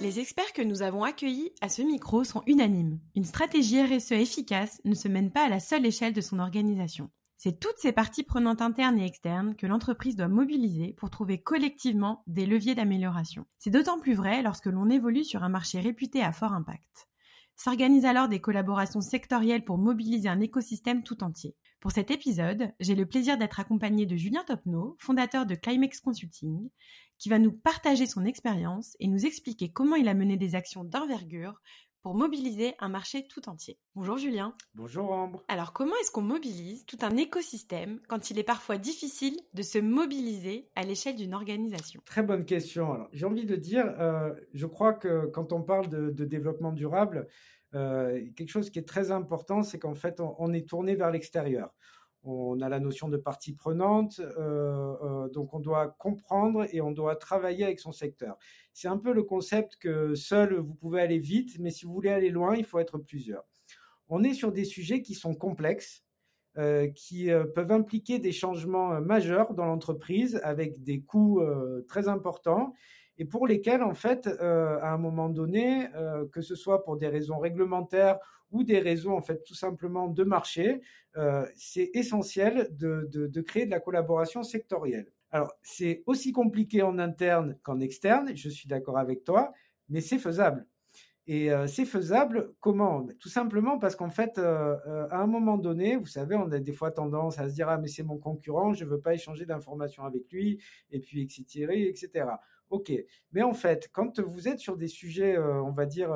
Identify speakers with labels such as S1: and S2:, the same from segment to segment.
S1: Les experts que nous avons accueillis à ce micro sont unanimes. Une stratégie RSE efficace ne se mène pas à la seule échelle de son organisation. C'est toutes ces parties prenantes internes et externes que l'entreprise doit mobiliser pour trouver collectivement des leviers d'amélioration. C'est d'autant plus vrai lorsque l'on évolue sur un marché réputé à fort impact. S'organisent alors des collaborations sectorielles pour mobiliser un écosystème tout entier. Pour cet épisode, j'ai le plaisir d'être accompagné de Julien Topneau, fondateur de Climex Consulting, qui va nous partager son expérience et nous expliquer comment il a mené des actions d'envergure pour mobiliser un marché tout entier. Bonjour Julien.
S2: Bonjour Ambre.
S1: Alors comment est-ce qu'on mobilise tout un écosystème quand il est parfois difficile de se mobiliser à l'échelle d'une organisation?
S2: Très bonne question. Alors j'ai envie de dire, euh, je crois que quand on parle de, développement durable, euh, quelque chose qui est très important, c'est qu'en fait on est tourné vers l'extérieur on a la notion de partie prenante, euh, euh, donc on doit comprendre et on doit travailler avec son secteur. C'est un peu le concept que seul vous pouvez aller vite, mais si vous voulez aller loin, il faut être plusieurs. On est sur des sujets qui sont complexes, qui peuvent impliquer des changements majeurs dans l'entreprise avec des coûts très importants et pour lesquels, en fait, à un moment donné, que ce soit pour des raisons réglementaires ou des raisons en fait tout simplement de marché, euh, c'est essentiel de, créer de la collaboration sectorielle. Alors c'est aussi compliqué en interne qu'en externe, je suis d'accord avec toi, mais c'est faisable. Et euh, c'est faisable comment Tout simplement parce qu'en fait, euh, à un moment donné, vous savez, on a des fois tendance à se dire ah mais c'est mon concurrent, je ne veux pas échanger d'informations avec lui, et puis etc. etc. Ok, mais en fait, quand vous êtes sur des sujets, on va dire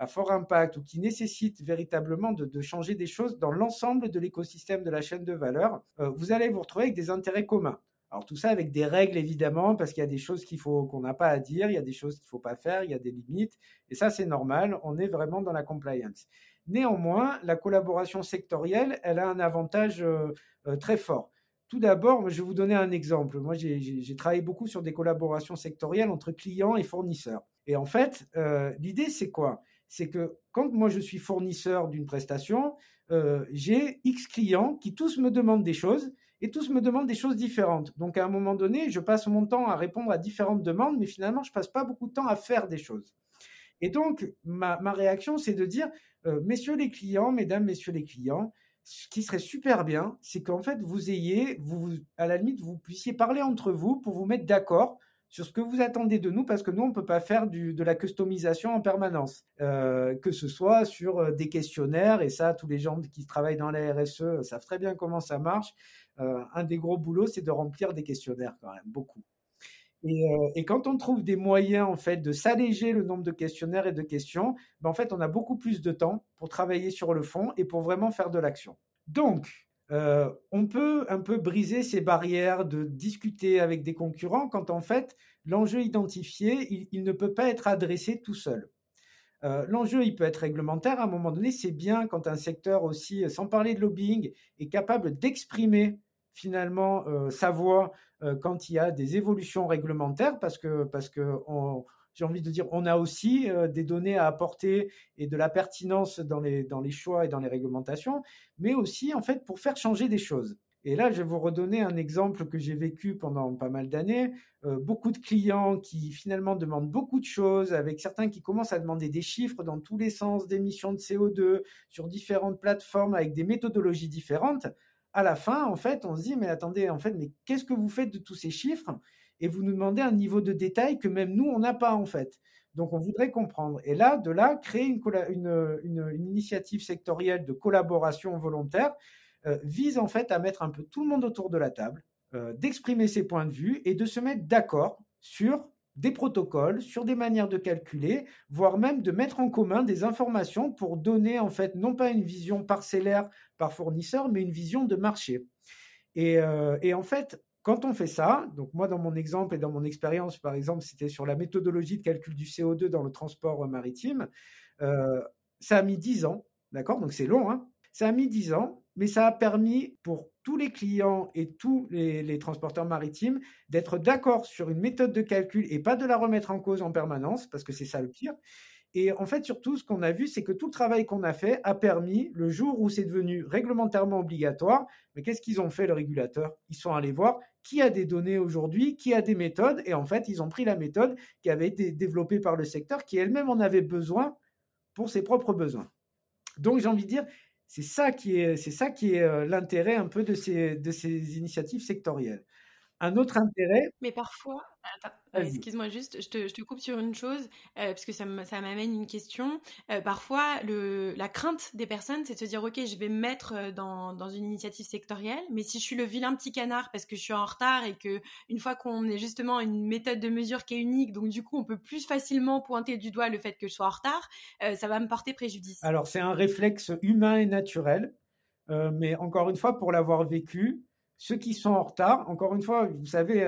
S2: à fort impact ou qui nécessite véritablement de, changer des choses dans l'ensemble de l'écosystème de la chaîne de valeur, euh, vous allez vous retrouver avec des intérêts communs. Alors tout ça avec des règles évidemment, parce qu'il y a des choses qu'il faut qu'on n'a pas à dire, il y a des choses qu'il faut pas faire, il y a des limites, et ça c'est normal. On est vraiment dans la compliance. Néanmoins, la collaboration sectorielle, elle a un avantage euh, euh, très fort. Tout d'abord, je vais vous donner un exemple. Moi, j'ai travaillé beaucoup sur des collaborations sectorielles entre clients et fournisseurs. Et en fait, l'idée, c'est quoi? C'est que quand moi je suis fournisseur d'une prestation, euh, j'ai X clients qui tous me demandent des choses et tous me demandent des choses différentes. Donc à un moment donné, je passe mon temps à répondre à différentes demandes, mais finalement, je passe pas beaucoup de temps à faire des choses. Et donc, ma, réaction, c'est de dire, euh, messieurs les clients, mesdames, messieurs les clients, ce qui serait super bien, c'est qu'en fait, vous ayez, à la limite, vous puissiez parler entre vous pour vous mettre d'accord sur ce que vous attendez de nous, parce que nous, on ne peut pas faire de la customisation en permanence, euh, que ce soit sur euh, des questionnaires, et ça, tous les gens qui travaillent dans la RSE savent très bien comment ça marche. Euh, un des gros boulots, c'est de remplir des questionnaires quand même, beaucoup. Et, quand on trouve des moyens en fait de s'alléger le nombre de questionnaires et de questions, ben, en fait on a beaucoup plus de temps pour travailler sur le fond et pour vraiment faire de l'action. Donc euh, on peut un peu briser ces barrières de discuter avec des concurrents quand en fait l'enjeu identifié, il, ne peut pas être adressé tout seul. Euh, l'enjeu, il peut être réglementaire. À un moment donné, c'est bien quand un secteur aussi, sans parler de lobbying, est capable d'exprimer finalement euh, sa voix quand il y a des évolutions réglementaires, parce que parce que j'ai envie de dire, on a aussi euh, des données à apporter et de la pertinence dans les, dans les choix et dans les réglementations, mais aussi en fait pour faire changer des choses. Et là, je vais vous redonner un exemple que j'ai vécu pendant pas mal d'années. Euh, beaucoup de clients qui finalement demandent beaucoup de choses, avec certains qui commencent à demander des chiffres dans tous les sens d'émissions de CO2 sur différentes plateformes avec des méthodologies différentes. À la fin, en fait, on se dit, mais attendez, en fait, mais qu'est-ce que vous faites de tous ces chiffres? Et vous nous demandez un niveau de détail que même nous, on n'a pas en fait. Donc, on voudrait comprendre. Et là, de là, créer une, initiative sectorielle de collaboration volontaire euh, vise en fait à mettre un peu tout le monde autour de la table, euh, d'exprimer ses points de vue et de se mettre d'accord sur des protocoles, sur des manières de calculer, voire même de mettre en commun des informations pour donner en fait non pas une vision parcellaire par fournisseur, mais une vision de marché. Et, euh, en fait, quand on fait ça, donc moi dans mon exemple et dans mon expérience, par exemple, c'était sur la méthodologie de calcul du CO2 dans le transport maritime, euh, ça a mis 10 ans, d'accord? Donc c'est long, hein? Ça a mis 10 ans, mais ça a permis pour tous les clients et tous les, transporteurs maritimes d'être d'accord sur une méthode de calcul et pas de la remettre en cause en permanence, parce que c'est ça le pire. Et en fait, surtout, ce qu'on a vu, c'est que tout le travail qu'on a fait a permis, le jour où c'est devenu réglementairement obligatoire, mais qu'est-ce qu'ils ont fait, le régulateur? Ils sont allés voir qui a des données aujourd'hui, qui a des méthodes, et en fait, ils ont pris la méthode qui avait été développée par le secteur, qui elle-même en avait besoin pour ses propres besoins. Donc, j'ai envie de dire, c'est ça qui est, euh, l'intérêt un peu de ces, de ces initiatives sectorielles. Un autre intérêt.
S1: Mais parfois, excuse-moi juste, je te, coupe sur une chose, euh, parce que ça m'amène une question. Euh, parfois, le, la crainte des personnes, c'est de se dire, OK, je vais me mettre euh, dans, dans, une initiative sectorielle, mais si je suis le vilain petit canard parce que je suis en retard et que une fois qu'on est justement une méthode de mesure qui est unique, donc du coup, on peut plus facilement pointer du doigt le fait que je sois en retard, ça va me porter préjudice.
S2: Alors, c'est un réflexe humain et naturel, mais encore une fois, pour l'avoir vécu, ceux qui sont en retard, encore une fois, vous savez,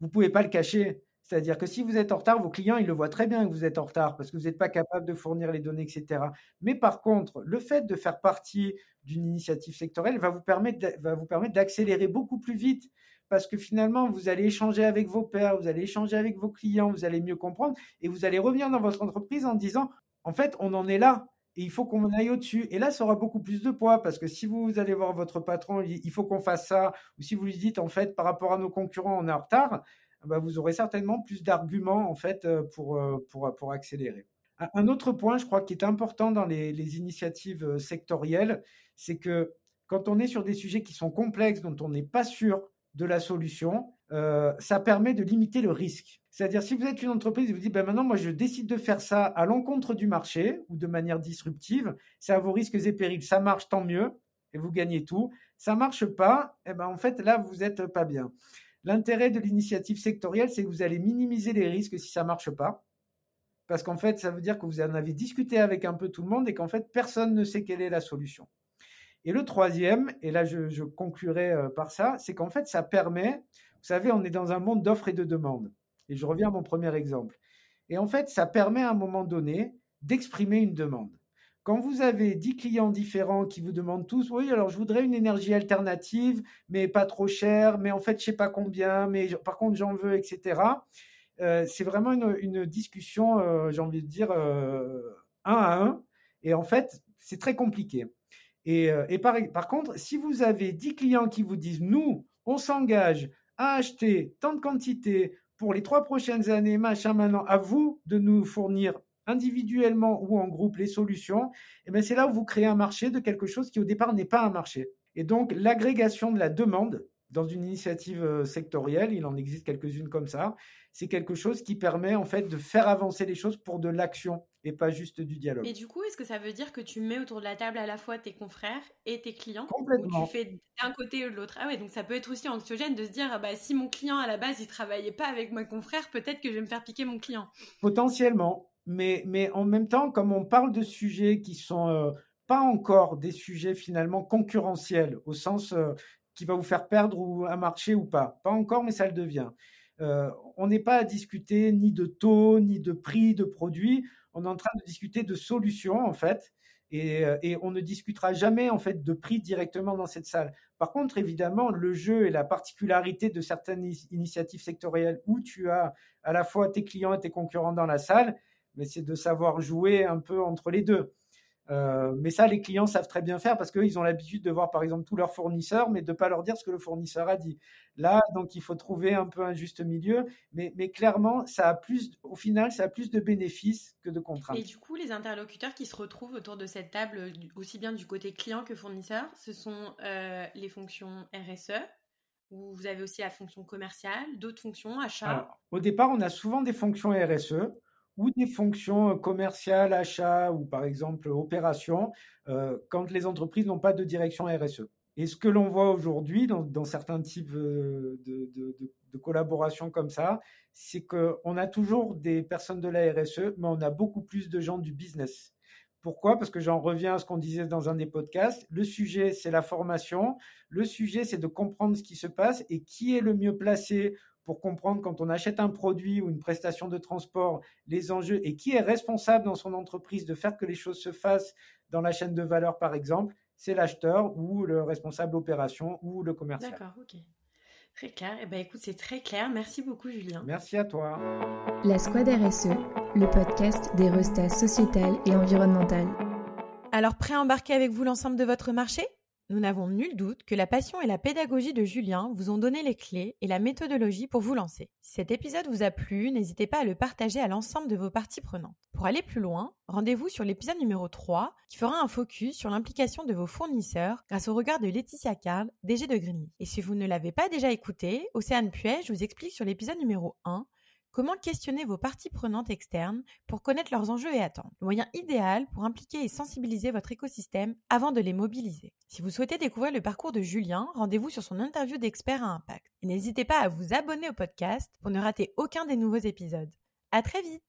S2: vous ne pouvez pas le cacher. C'est-à-dire que si vous êtes en retard, vos clients, ils le voient très bien que vous êtes en retard parce que vous n'êtes pas capable de fournir les données, etc. Mais par contre, le fait de faire partie d'une initiative sectorielle va vous permettre, d'accélérer beaucoup plus vite parce que finalement, vous allez échanger avec vos pairs, vous allez échanger avec vos clients, vous allez mieux comprendre et vous allez revenir dans votre entreprise en disant, en fait, on en est là et il faut qu'on aille au-dessus. Et là, ça aura beaucoup plus de poids parce que si vous allez voir votre patron, il faut qu'on fasse ça, ou si vous lui dites, en fait, par rapport à nos concurrents, on est en retard, bah, vous aurez certainement plus d'arguments en fait euh, pour, euh, pour, pour accélérer. Un autre point, je crois, qui est important dans les, initiatives euh, sectorielles, c'est que quand on est sur des sujets qui sont complexes, dont on n'est pas sûr de la solution, euh, ça permet de limiter le risque. C'est-à-dire, si vous êtes une entreprise et vous dites, ben maintenant, moi, je décide de faire ça à l'encontre du marché ou de manière disruptive, c'est à vos risques et périls. Ça marche, tant mieux, et vous gagnez tout. Ça marche pas, et eh ben, en fait, là, vous n'êtes pas bien. L'intérêt de l'initiative sectorielle, c'est que vous allez minimiser les risques si ça ne marche pas. Parce qu'en fait, ça veut dire que vous en avez discuté avec un peu tout le monde et qu'en fait, personne ne sait quelle est la solution. Et le troisième, et là je, conclurai euh, par ça, c'est qu'en fait, ça permet, vous savez, on est dans un monde d'offres et de demandes. Et je reviens à mon premier exemple. Et en fait, ça permet à un moment donné d'exprimer une demande. Quand vous avez 10 clients différents qui vous demandent tous, oui, alors je voudrais une énergie alternative, mais pas trop chère, mais en fait, je sais pas combien, mais par contre, j'en veux, etc. Euh, c'est vraiment une, discussion, euh, j'ai envie de dire, euh, un à un. Et en fait, c'est très compliqué. Et, par, par, contre, si vous avez 10 clients qui vous disent, nous, on s'engage à acheter tant de quantités pour les trois prochaines années, machin, maintenant, à vous de nous fournir individuellement ou en groupe les solutions, et eh bien c'est là où vous créez un marché de quelque chose qui au départ n'est pas un marché. Et donc l'agrégation de la demande dans une initiative euh, sectorielle, il en existe quelques-unes comme ça, c'est quelque chose qui permet en fait de faire avancer les choses pour de l'action et pas juste du dialogue.
S1: Et du coup, est-ce que ça veut dire que tu mets autour de la table à la fois tes confrères et tes clients?
S2: Complètement.
S1: Ou tu fais d'un côté ou de l'autre? Ah ouais, donc ça peut être aussi anxiogène de se dire, bah, si mon client à la base il travaillait pas avec mes confrères, peut-être que je vais me faire piquer mon client.
S2: Potentiellement mais, en même temps, comme on parle de sujets qui sont euh, pas encore des sujets finalement concurrentiels, au sens euh, qui va vous faire perdre ou un marché ou pas, pas encore, mais ça le devient. Euh, on n'est pas à discuter ni de taux, ni de prix de produits. On est en train de discuter de solutions en fait, et, et, on ne discutera jamais en fait de prix directement dans cette salle. Par contre, évidemment, le jeu et la particularité de certaines initiatives sectorielles où tu as à la fois tes clients et tes concurrents dans la salle, mais c'est de savoir jouer un peu entre les deux. Euh, mais ça, les clients savent très bien faire parce qu'ils ont l'habitude de voir, par exemple, tous leurs fournisseurs, mais de ne pas leur dire ce que le fournisseur a dit. Là, donc, il faut trouver un peu un juste milieu. Mais, mais clairement, ça a plus, au final, ça a plus de bénéfices que de contraintes.
S1: Et du coup, les interlocuteurs qui se retrouvent autour de cette table, aussi bien du côté client que fournisseur, ce sont euh, les fonctions RSE, ou vous avez aussi la fonction commerciale, d'autres fonctions, achat
S2: Au départ, on a souvent des fonctions RSE ou des fonctions euh, commerciales, achats ou par exemple opérations, euh, quand les entreprises n'ont pas de direction RSE. Et ce que l'on voit aujourd'hui dans, certains types euh, de, de, collaborations comme ça, c'est qu'on a toujours des personnes de la RSE, mais on a beaucoup plus de gens du business. Pourquoi? Parce que j'en reviens à ce qu'on disait dans un des podcasts. Le sujet, c'est la formation. Le sujet, c'est de comprendre ce qui se passe et qui est le mieux placé pour comprendre quand on achète un produit ou une prestation de transport, les enjeux et qui est responsable dans son entreprise de faire que les choses se fassent dans la chaîne de valeur, par exemple, c'est l'acheteur ou le responsable opération ou le commercial.
S1: D'accord, ok. Très clair. Eh ben, écoute, c'est très clair. Merci beaucoup, Julien.
S2: Merci à toi.
S3: La Squad RSE, le podcast des restats sociétal et environnemental.
S1: Alors, prêt à embarquer avec vous l'ensemble de votre marché? Nous n'avons nul doute que la passion et la pédagogie de Julien vous ont donné les clés et la méthodologie pour vous lancer. Si cet épisode vous a plu, n'hésitez pas à le partager à l'ensemble de vos parties prenantes. Pour aller plus loin, rendez-vous sur l'épisode numéro 3 qui fera un focus sur l'implication de vos fournisseurs grâce au regard de Laetitia Carl, DG de Greenly. Et si vous ne l'avez pas déjà écouté, Océane Puet, vous explique sur l'épisode numéro 1 Comment questionner vos parties prenantes externes pour connaître leurs enjeux et attentes? Le moyen idéal pour impliquer et sensibiliser votre écosystème avant de les mobiliser. Si vous souhaitez découvrir le parcours de Julien, rendez-vous sur son interview d'expert à impact. Et n'hésitez pas à vous abonner au podcast pour ne rater aucun des nouveaux épisodes. À très vite